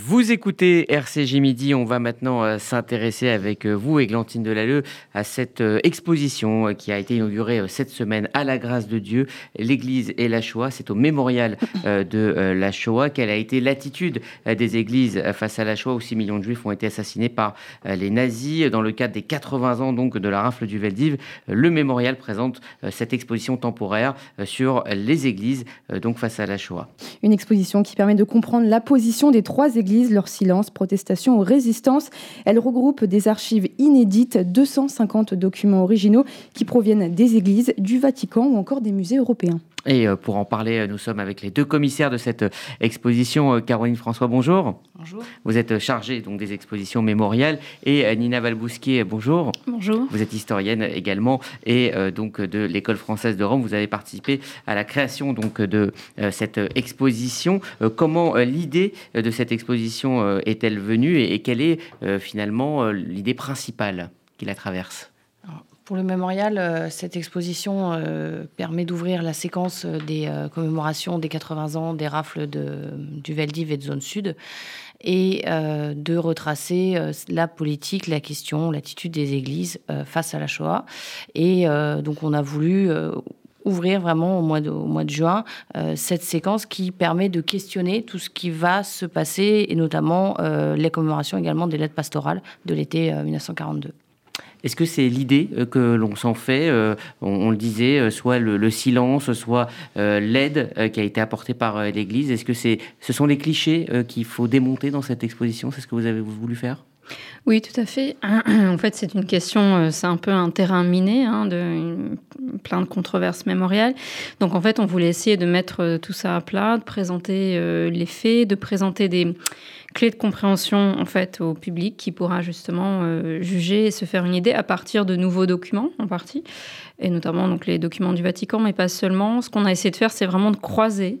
Vous écoutez RCJ Midi, on va maintenant euh, s'intéresser avec euh, vous, Églantine Delalleux, à cette euh, exposition qui a été inaugurée cette semaine à la grâce de Dieu, l'Église et la Shoah. C'est au mémorial de la Shoah. Quelle a été l'attitude des églises face à la Shoah où 6 millions de juifs ont été assassinés par les nazis Dans le cadre des 80 ans donc de la rafle du Veldiv, le mémorial présente cette exposition temporaire sur les églises donc face à la Shoah. Une exposition qui permet de comprendre la position des trois églises, leur silence, protestation ou résistance. Elle regroupe des archives inédites, 250 documents originaux qui proviennent des églises, du Vatican ou encore des musées européens. Et euh, pour en parler, euh, nous sommes avec les deux commissaires de cette euh, exposition. Caroline François, bonjour. Bonjour. Vous êtes chargée donc des expositions mémoriales. Et Nina Valbousquier, bonjour. Bonjour. Vous êtes historienne également et donc de l'école française de Rome. Vous avez participé à la création donc de cette exposition. Comment l'idée de cette exposition est-elle venue et quelle est finalement l'idée principale qui la traverse? Pour le mémorial, euh, cette exposition euh, permet d'ouvrir la séquence des euh, commémorations des 80 ans des rafles de, du Veldiv et de Zone Sud et de retracer la politique, la question, l'attitude des églises face à la Shoah. Et donc on a voulu ouvrir vraiment au mois de juin cette séquence qui permet de questionner tout ce qui va se passer et notamment les commémorations également des lettres pastorales de l'été 1942. Est-ce que c'est l'idée euh, que l'on s'en fait euh, on, le disait, euh, soit le, silence, soit l'aide qui a été apportée par l'Église? Est-ce que c'est, ce sont les clichés qu'il faut démonter dans cette exposition? C'est ce que vous avez voulu faire? Oui, tout à fait. En fait, c'est une question, c'est un peu un terrain miné, hein, de plein de controverses mémoriales. Donc, en fait, on voulait essayer de mettre tout ça à plat, de présenter les faits, de présenter des, clé de compréhension en fait au public qui pourra justement euh, juger et se faire une idée à partir de nouveaux documents en partie. Et notamment donc les documents du Vatican mais pas seulement. Ce qu'on a essayé de faire c'est vraiment de croiser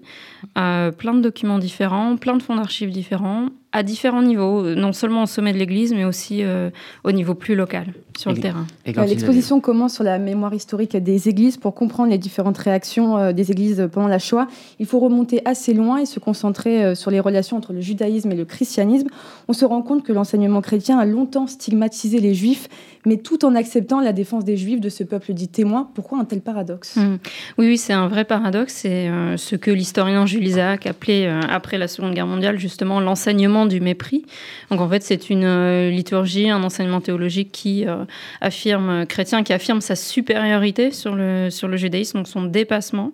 euh, plein de documents différents plein de fonds d'archives différents à différents niveaux, euh, non seulement au sommet de l'Église, mais aussi euh, au niveau plus local, sur le terrain. L'exposition commence sur la mémoire historique des Églises. Pour comprendre les différentes réactions euh, des Églises pendant la Shoah, il faut remonter assez loin et se concentrer sur les relations entre le judaïsme et le christianisme. On se rend compte que l'enseignement chrétien a longtemps stigmatisé les Juifs, mais tout en acceptant la défense des Juifs de ce peuple dit témoin. Pourquoi un tel paradoxe? Mmh. Oui, oui, c'est un vrai paradoxe. C'est ce que l'historien Jules Isaac appelait, après la Seconde Guerre mondiale, justement l'enseignement du mépris. Donc en fait, c'est une euh, liturgie, un enseignement théologique qui euh, affirme, euh, chrétien, qui affirme sa supériorité sur le, sur le judaïsme, donc son dépassement.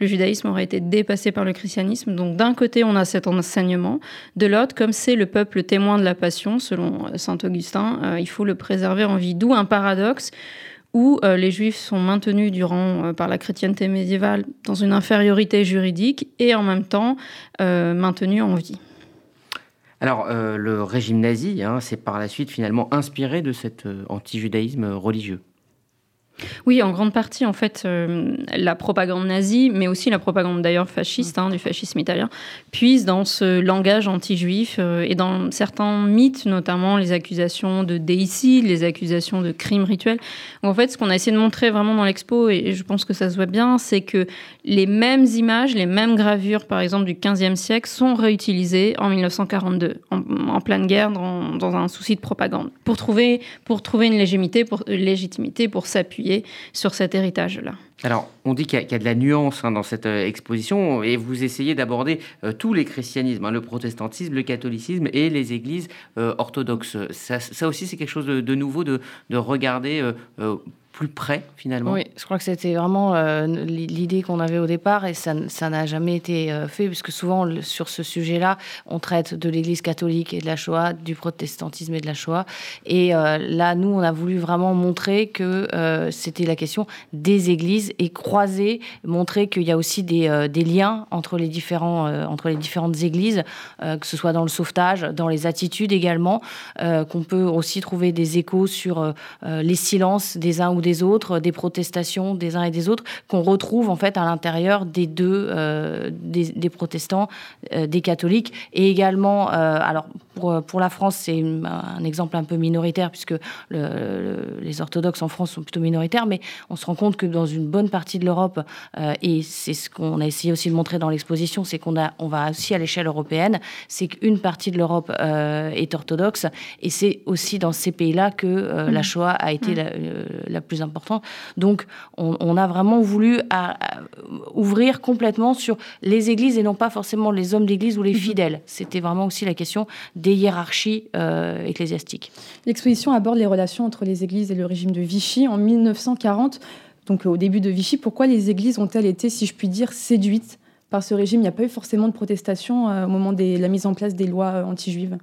Le judaïsme aurait été dépassé par le christianisme. Donc d'un côté, on a cet enseignement. De l'autre, comme c'est le peuple témoin de la passion, selon saint Augustin, il faut le préserver en vie. D'où un paradoxe où les juifs sont maintenus durant, par la chrétienté médiévale dans une infériorité juridique et en même temps maintenus en vie. Alors, euh, le régime nazi hein, s'est par la suite finalement inspiré de cet euh, anti-judaïsme religieux. Oui, en grande partie, en fait, euh, la propagande nazie, mais aussi la propagande d'ailleurs fasciste, hein, du fascisme italien, puise dans ce langage anti-juif euh, et dans certains mythes, notamment les accusations de déicide, les accusations de crimes rituels. en fait, ce qu'on a essayé de montrer vraiment dans l'expo, et je pense que ça se voit bien, c'est que les mêmes images, les mêmes gravures, par exemple, du 15e siècle, sont réutilisées en 1942, en, pleine guerre, dans, dans, un souci de propagande, pour trouver, pour trouver une légitimité, pour, légitimité, pour s'appuyer sur cet héritage-là. Alors, on dit qu'il y, a de la nuance hein, dans cette euh, exposition et vous essayez d'aborder euh, tous les christianismes, hein, le protestantisme, le catholicisme et les églises euh, orthodoxes. Ça, aussi, c'est quelque chose de, nouveau de, de regarder près finalement Oui, je crois que c'était vraiment euh, l'idée qu'on avait au départ et ça n'a jamais été euh, fait puisque souvent sur ce sujet-là, on traite de l'Église catholique et de la Shoah, du protestantisme et de la Shoah. Et euh, là, nous, on a voulu vraiment montrer que c'était la question des églises et croiser, montrer qu'il y a aussi des, liens entre les, entre les différentes églises, que ce soit dans le sauvetage, dans les attitudes également, qu'on peut aussi trouver des échos sur les silences des uns ou des des autres, des protestations des uns et des autres, qu'on retrouve en fait à l'intérieur des deux, euh, des, protestants, euh, des catholiques, et également, euh, alors pour, pour la France, c'est un exemple un peu minoritaire, puisque les orthodoxes en France sont plutôt minoritaires, mais on se rend compte que dans une bonne partie de l'Europe, et c'est ce qu'on a essayé aussi de montrer dans l'exposition, c'est qu'on a, on va aussi à l'échelle européenne, c'est qu'une partie de l'Europe est orthodoxe, et c'est aussi dans ces pays-là que la mmh. Shoah a été mmh. la, plus importante. Donc, on, a vraiment voulu ouvrir complètement sur les églises et non pas forcément les hommes d'église ou les mhm. fidèles. C'était vraiment aussi la question des hiérarchies euh, ecclésiastiques. L'exposition aborde les relations entre les églises et le régime de Vichy en 1940. Donc au début de Vichy, pourquoi les églises ont-elles été, si je puis dire, séduites par ce régime? Il n'y a pas eu forcément de protestation euh, au moment de la mise en place des lois euh, anti-juives?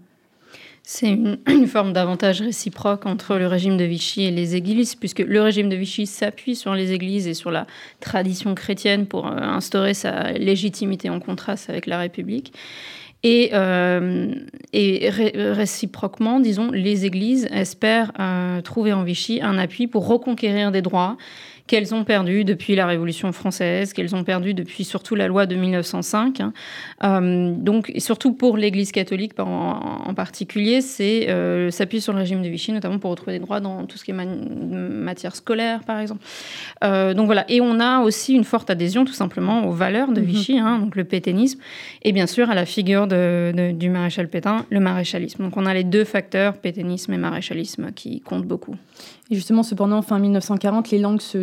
C'est une, forme d'avantage réciproque entre le régime de Vichy et les églises, puisque le régime de Vichy s'appuie sur les églises et sur la tradition chrétienne pour euh, instaurer sa légitimité en contraste avec la République. Et, euh, réciproquement, disons, les églises espèrent euh, trouver en Vichy un appui pour reconquérir des droits qu'elles ont perdu depuis la Révolution française, qu'elles ont perdu depuis surtout la loi de 1905. Hein. Euh, donc, surtout pour l'Église catholique en, particulier, c'est euh, s'appuie sur le régime de Vichy, notamment pour retrouver des droits dans tout ce qui est matière scolaire, par exemple. Euh, donc voilà. Et on a aussi une forte adhésion, tout simplement, aux valeurs de mhm. Vichy, hein, donc le pétainisme, et bien sûr à la figure de, du maréchal Pétain, le maréchalisme. Donc on a les deux facteurs, pétainisme et maréchalisme, qui comptent beaucoup. Et justement, cependant, fin 1940, les langues se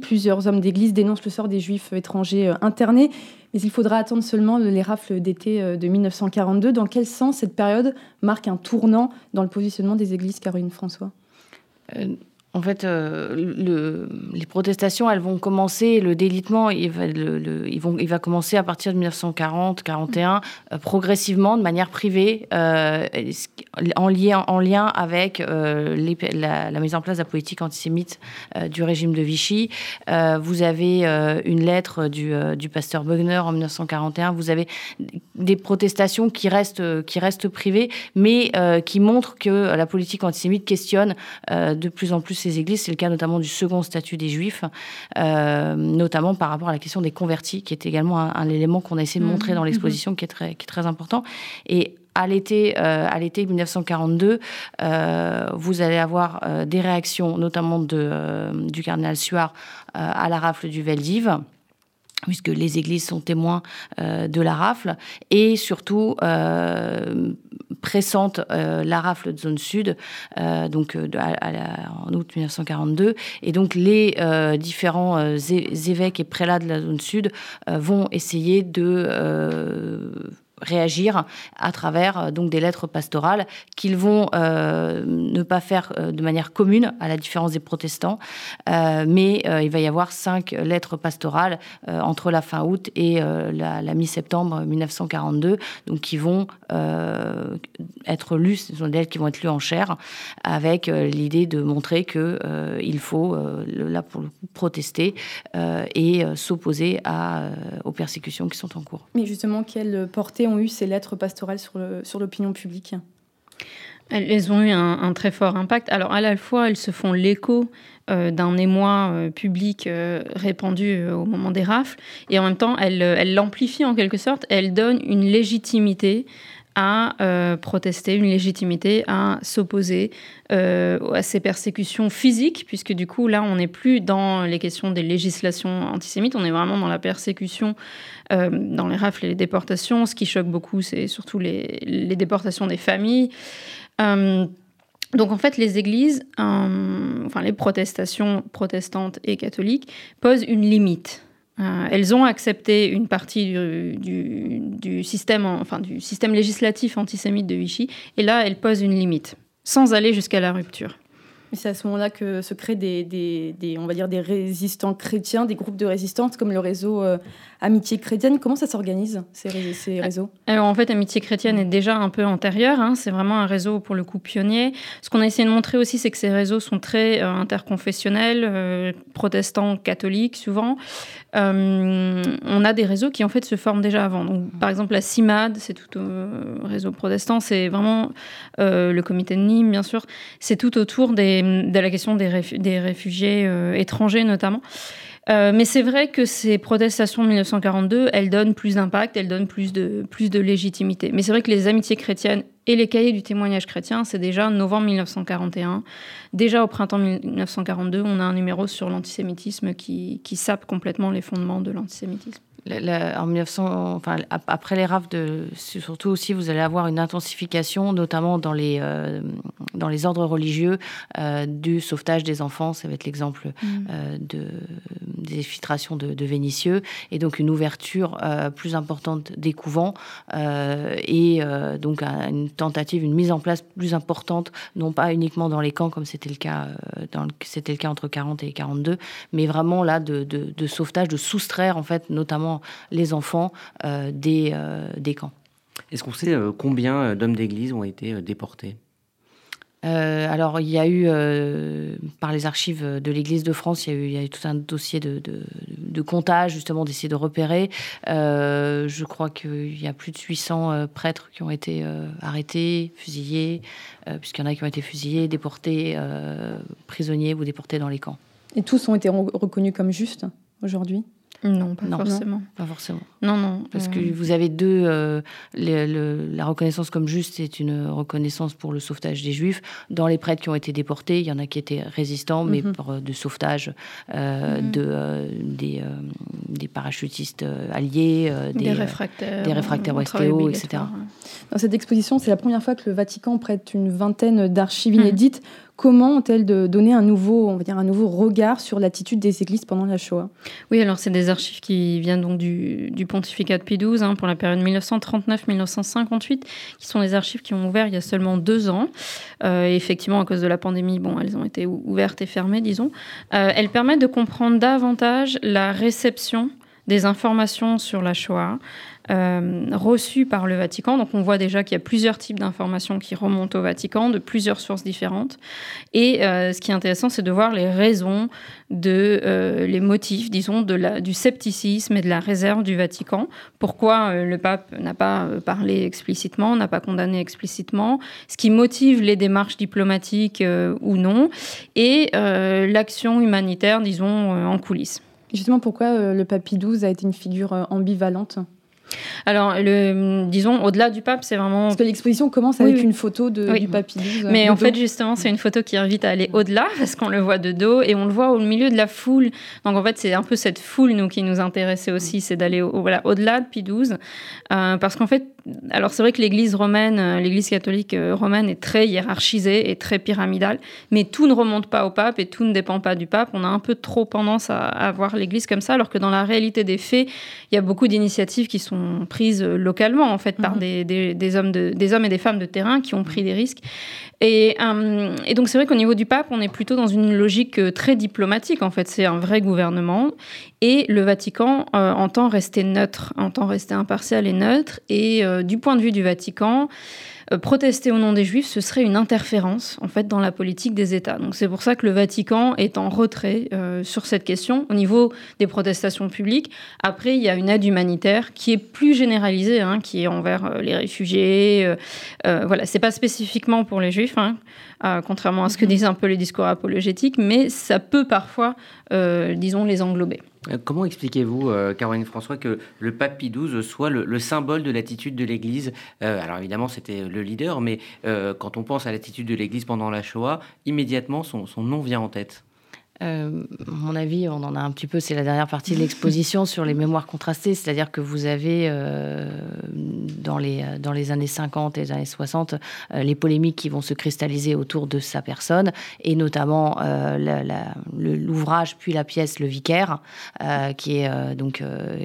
Plusieurs hommes d'église dénoncent le sort des juifs étrangers euh, internés. Mais il faudra attendre seulement les rafles d'été euh, de 1942. Dans quel sens cette période marque un tournant dans le positionnement des églises, Caroline François? Euh, en fait, euh, le, les protestations, elles vont commencer, le délitement, il va, le, il va commencer à partir de 1940-41, euh, progressivement, de manière privée, euh, en, lien, en lien avec les, la, mise en place de la politique antisémite du régime de Vichy. vous avez une lettre du, pasteur Bugner en 1941. Vous avez des protestations qui restent, qui restent privées, mais qui montrent que la politique antisémite questionne de plus en plus ces églises. C'est le cas notamment du second statut des Juifs, euh, notamment par rapport à la question des convertis, qui est également un, élément qu'on a essayé de montrer mmh. dans l'exposition, mmh. qui, est très, qui est très important. Et à l'été, euh, à l'été 1942, euh, vous allez avoir des réactions, notamment de, du cardinal Suard à la rafle du Veldiv puisque les églises sont témoins euh, de la rafle, et surtout euh, pressentent euh, la rafle de zone sud, donc en août 1942, et donc les différents évêques et prélats de la zone sud vont essayer de réagir à travers euh, donc des lettres pastorales qu'ils vont euh, ne pas faire euh, de manière commune à la différence des protestants, mais il va y avoir cinq lettres pastorales entre la fin août et la, mi-septembre 1942, donc qui vont être lues, sont des qui vont être lues en chair, avec l'idée de montrer que il faut là pour le coup, protester et s'opposer aux persécutions qui sont en cours. Mais justement, quelle portée ont eu ces lettres pastorales sur l'opinion publique elles ont eu un, très fort impact. Alors à la fois, elles se font l'écho euh, d'un émoi euh, public euh, répandu au moment des rafles, et en même temps, elles l'amplifient en quelque sorte. Elles donnent une légitimité à protester, une légitimité à s'opposer à ces persécutions physiques, puisque du coup, là, on n'est plus dans les questions des législations antisémites, on est vraiment dans la persécution euh, dans les rafles et les déportations. Ce qui choque beaucoup, c'est surtout les, déportations des familles. Euh, donc en fait, les églises, euh, enfin les protestations protestantes et catholiques posent une limite. Elles ont accepté une partie du, du, du, système, enfin du système législatif antisémite de Vichy, et là, elles posent une limite, sans aller jusqu'à la rupture c'est à ce moment-là que se créent des, des, on va dire des résistants chrétiens, des groupes de résistance comme le réseau euh, Amitié chrétienne. Comment ça s'organise, ces, ces, réseaux? Alors en fait, Amitié chrétienne est déjà un peu antérieur. Hein. c'est vraiment un réseau pour le coup pionnier. Ce qu'on a essayé de montrer aussi, c'est que ces réseaux sont très euh, interconfessionnels, euh, protestants, catholiques souvent. On a des réseaux qui en fait se forment déjà avant. Donc, par exemple, la CIMAD, c'est tout au réseau protestant, c'est vraiment le comité de Nîmes, bien sûr. C'est tout autour des de la question des, réfugiés euh, étrangers notamment. Mais c'est vrai que ces protestations de 1942, elles donnent plus d'impact, elles donnent plus de, plus de légitimité. Mais c'est vrai que les amitiés chrétiennes et les cahiers du témoignage chrétien, c'est déjà novembre 1941. Déjà au printemps 1942, on a un numéro sur l'antisémitisme qui, qui sape complètement les fondements de l'antisémitisme en 1900, enfin, après les rafles, de, surtout aussi, vous allez avoir une intensification, notamment dans les, euh, dans les ordres religieux, euh, du sauvetage des enfants. Ça va être l'exemple mm. euh, de, des filtrations de, de, Vénitieux, et donc une ouverture plus importante des couvents, et donc une tentative, une mise en place plus importante, non pas uniquement dans les camps, comme c'était le cas, c'était le cas entre 40 et 42, mais vraiment là de, de sauvetage, de soustraire en fait, notamment les enfants euh, des, euh, des camps. Est-ce qu'on sait euh, combien d'hommes d'église ont été déportés? Alors, il y a eu, par les archives de l'Église de France, il y, a eu, tout un dossier de, de, comptage, justement, d'essayer de repérer. je crois qu'il y a plus de 800 prêtres qui ont été arrêtés, fusillés, puisqu'il y en a qui ont été fusillés, déportés, prisonniers ou déportés dans les camps. Et tous ont été reconnus comme justes aujourd'hui? Non, pas forcément. Pas forcément. Non, non. Parce que euh, vous avez deux. Euh, la reconnaissance comme juste, c'est une reconnaissance pour le sauvetage des Juifs. Dans les prêtres qui ont été déportés, il y en a qui étaient résistants, mais mhm. pour euh, de sauvetage mhm. de, des, des, parachutistes alliés, des, réfractaires, des réfractaires etc. Dans cette exposition, c'est la première fois que le Vatican prête une vingtaine d'archives mhm. inédites Comment ont-elles donné un nouveau, on va dire, un nouveau regard sur l'attitude des églises pendant la Shoah? Oui, alors c'est des archives qui viennent donc du, pontificat de Pie XII hein, pour la période 1939-1958, qui sont des archives qui ont ouvert il y a seulement deux ans. Euh, effectivement, à cause de la pandémie, bon, elles ont été ouvertes et fermées, disons. Euh, elles permettent de comprendre davantage la réception des informations sur la Shoah, euh, reçues par le Vatican. Donc on voit déjà qu'il y a plusieurs types d'informations qui remontent au Vatican, de plusieurs sources différentes. Et euh, ce qui est intéressant, c'est de voir les raisons, de, euh, les motifs, disons, du scepticisme et de la réserve du Vatican. Pourquoi le pape n'a pas parlé explicitement, n'a pas condamné explicitement, ce qui motive les démarches diplomatiques ou non, et l'action humanitaire, disons, en coulisses. Justement, pourquoi le pape XII a été une figure ambivalente? Alors, le, disons, au-delà du pape, c'est vraiment. Parce que l'exposition commence avec une photo de, du papy. Mais en fait, justement, c'est une photo qui invite à aller au-delà, parce qu'on le voit de dos et on le voit au milieu de la foule. Donc, en fait, c'est un peu cette foule, nous, qui nous intéressait aussi, c'est d'aller au, voilà, au-delà de Pie XII. Euh, parce qu'en fait, alors c'est vrai que l'Église romaine, euh, l'Église catholique euh, romaine est très hiérarchisée et très pyramidale, mais tout ne remonte pas au pape et tout ne dépend pas du pape. On a un peu trop tendance à, à voir l'Église comme ça, alors que dans la réalité des faits, il y a beaucoup d'initiatives qui sont prises localement en fait par mhm. des, des, hommes de, des hommes et des femmes de terrain qui ont pris des risques. Et, euh, et donc c'est vrai qu'au niveau du pape, on est plutôt dans une logique très diplomatique. En fait, c'est un vrai gouvernement et le Vatican entend rester neutre, entend rester impartial et neutre. Et euh, du point de vue du Vatican, euh, protester au nom des Juifs, ce serait une interférence en fait dans la politique des États. Donc c'est pour ça que le Vatican est en retrait euh, sur cette question au niveau des protestations publiques. Après, il y a une aide humanitaire qui est plus généralisée, hein, qui est envers les réfugiés. voilà, c'est pas spécifiquement pour les Juifs, hein, contrairement à ce que mhm. disent un peu les discours apologétiques, mais ça peut parfois, disons, les englober. Euh, comment expliquez-vous, euh, Caroline François, que le pape Pie XII soit le, symbole de l'attitude de l'Église? Euh, Alors évidemment, c'était le leader, mais quand on pense à l'attitude de l'Église pendant la Shoah, immédiatement, son nom vient en tête. Euh, mon avis, on en a un petit peu, c'est la dernière partie de l'exposition sur les mémoires contrastées, c'est-à-dire que vous avez euh, dans, les, dans les années 50 et les années 60 euh, les polémiques qui vont se cristalliser autour de sa personne, et notamment l'ouvrage puis la pièce Le Vicaire, qui, est, donc,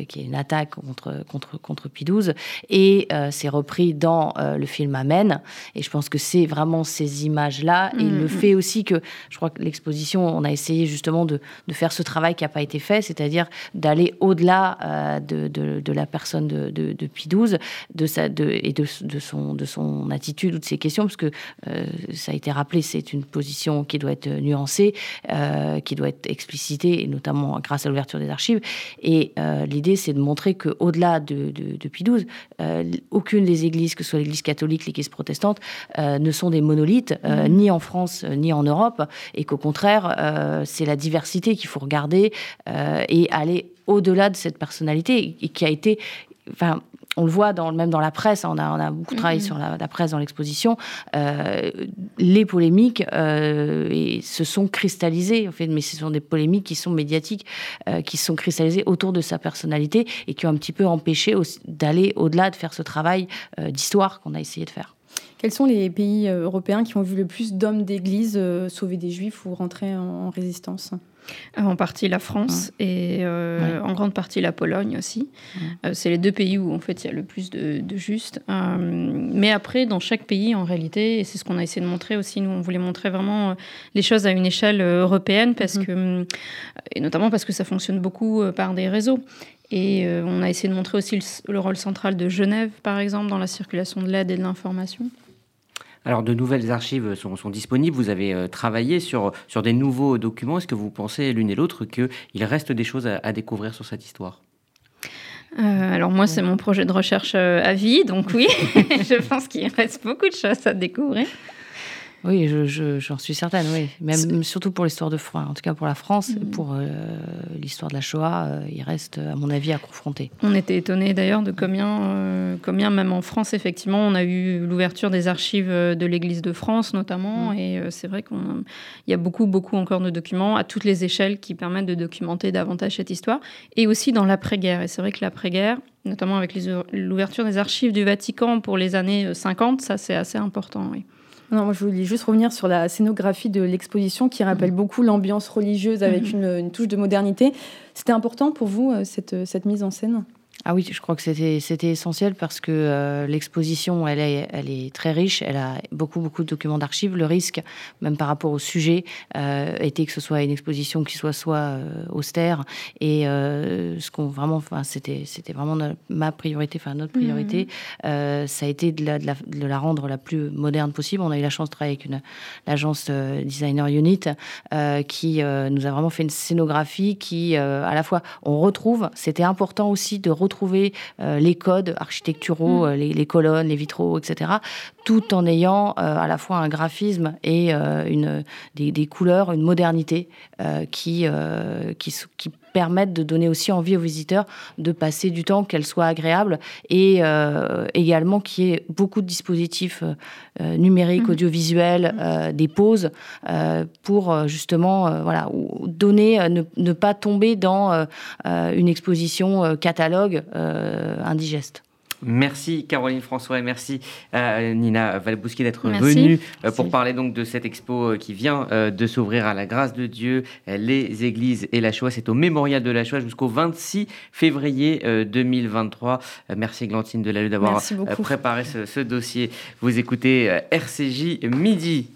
qui est une attaque contre, contre, contre Pie XII, et c'est repris dans le film Amen, et je pense que c'est vraiment ces images-là, et le mm, mm. fait aussi que, je crois que l'exposition, on a essayé justement de, faire ce travail qui n'a pas été fait, c'est-à-dire d'aller au-delà euh, de, la personne de, de, Pie XII de sa, de, et de, son, de son attitude ou de ses questions, parce que euh, ça a été rappelé, c'est une position qui doit être nuancée, euh, qui doit être explicitée, et notamment grâce à l'ouverture des archives. Et l'idée, c'est de montrer qu'au-delà de, de, Pie XII, aucune des églises, que ce soit l'Église catholique, l'Église protestante, ne sont des monolithes, mm-hmm. ni en France, ni en Europe, et qu'au contraire, c'est la diversité qu'il faut regarder et aller au-delà de cette personnalité et qui a été enfin, on le voit dans, même dans la presse, on a, on a beaucoup travaillé mm-hmm. sur la, presse dans l'exposition, euh, les polémiques euh, et se sont cristallisées, en fait, mais ce sont des polémiques qui sont médiatiques, euh, qui sont cristallisées autour de sa personnalité et qui ont un petit peu empêché d'aller au-delà de faire ce travail d'histoire qu'on a essayé de faire. Quels sont les pays européens qui ont vu le plus d'hommes d'église sauver des juifs ou rentrer en résistance? Euh, en partie la France et euh, en grande partie la Pologne aussi. Euh, c'est les deux pays où en fait il y a le plus de, justes. mais après, dans chaque pays, en réalité, et c'est ce qu'on a essayé de montrer aussi, nous on voulait montrer vraiment les choses à une échelle européenne parce mhm. que, et notamment parce que ça fonctionne beaucoup par des réseaux. Et on a essayé de montrer aussi le rôle central de Genève, par exemple, dans la circulation de l'aide et de l'information. Alors, de nouvelles archives sont, disponibles. Vous avez euh, travaillé sur, sur des nouveaux documents. Est-ce que vous pensez l'une et l'autre qu'il reste des choses à, découvrir sur cette histoire? Euh, alors moi, c'est mon projet de recherche euh, à vie, donc oui, je pense qu'il reste beaucoup de choses à découvrir. Oui, j'en je, suis certaine, oui. Même surtout pour l'histoire de France, en tout cas pour la France, mm. pour euh, l'histoire de la Shoah, euh, il reste, à mon avis, à confronter. On était étonnés d'ailleurs de combien, euh, combien, même en France, effectivement, on a eu l'ouverture des archives de l'Église de France, notamment. Mm. Et c'est vrai qu'il y a beaucoup, beaucoup encore de documents à toutes les échelles qui permettent de documenter davantage cette histoire. Et aussi dans l'après-guerre. Et c'est vrai que l'après-guerre, notamment avec l'ouverture des archives du Vatican pour les années 50, ça c'est assez important, oui. Non, moi je voulais juste revenir sur la scénographie de l'exposition qui rappelle mm. beaucoup l'ambiance religieuse avec mm. une, une, touche de modernité. C'était important pour vous, euh, cette, cette mise en scène? Ah oui, je crois que c'était c'était essentiel parce que euh, l'exposition, elle est elle est très riche, elle a beaucoup beaucoup de documents d'archives. Le risque, même par rapport au sujet, euh, était que ce soit une exposition qui soit soit euh, austère et euh, ce qu'on vraiment, enfin c'était c'était vraiment ma priorité, enfin notre priorité, mmh. ça a été de la, de la, de la rendre la plus moderne possible. On a eu la chance de travailler avec une l'agence Designer Unit qui nous a vraiment fait une scénographie qui à la fois on retrouve, c'était important aussi de retrouver retrouver euh, les codes architecturaux, mm. euh, les, colonnes, les vitraux, etc., tout en ayant euh, à la fois un graphisme et une, des, couleurs, une modernité qui, qui, qui permettent de donner aussi envie aux visiteurs de passer du temps, qu'elle soit agréable et également qu'il y ait beaucoup de dispositifs numériques, mm. audiovisuels, mm. des pauses pour justement voilà, donner, ne, ne, pas tomber dans une exposition catalogue euh, indigeste. Merci Caroline François et merci euh, Nina Valbouski d'être venue euh, pour parler donc de cette expo qui vient de s'ouvrir à la grâce de Dieu, les églises et la Shoah. C'est au mémorial de la Shoah jusqu'au 26 février 2023. merci Glantine Delalleux d'avoir préparé ce, ce, dossier. Vous écoutez RCJ Midi.